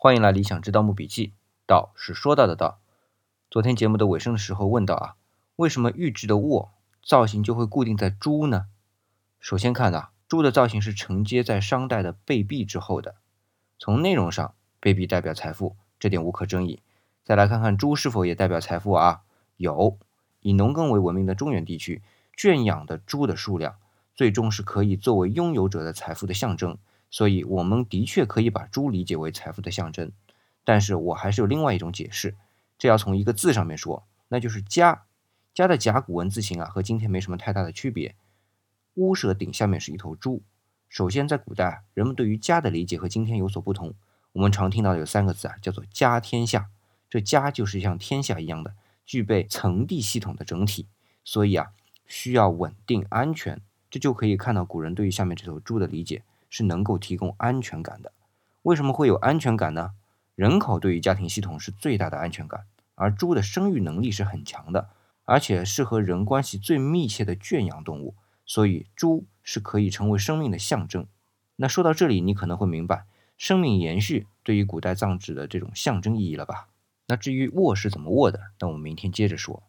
欢迎来理想之盗墓笔记。道是说到的道。昨天节目的尾声的时候问到啊，为什么玉制的卧造型就会固定在猪呢？首先看啊，猪的造型是承接在商代的贝币之后的。从内容上，贝币代表财富，这点无可争议。再来看看猪是否也代表财富啊？有，以农耕为文明的中原地区，圈养的猪的数量，最终是可以作为拥有者的财富的象征。所以，我们的确可以把猪理解为财富的象征。但是我还是有另外一种解释，这要从一个字上面说，那就是“家”。家的甲骨文字形啊，和今天没什么太大的区别。屋舍顶下面是一头猪。首先，在古代，人们对于家的理解和今天有所不同。我们常听到的有三个字啊，叫做“家天下”。这家就是像天下一样的，具备层递系统的整体，所以啊，需要稳定安全。这就可以看到古人对于下面这头猪的理解是能够提供安全感的。为什么会有安全感呢？人口对于家庭系统是最大的安全感，而猪的生育能力是很强的，而且是和人关系最密切的圈养动物，所以猪是可以成为生命的象征。那说到这里，你可能会明白生命延续对于古代葬制的这种象征意义了吧？那至于卧是怎么卧的，那我们明天接着说。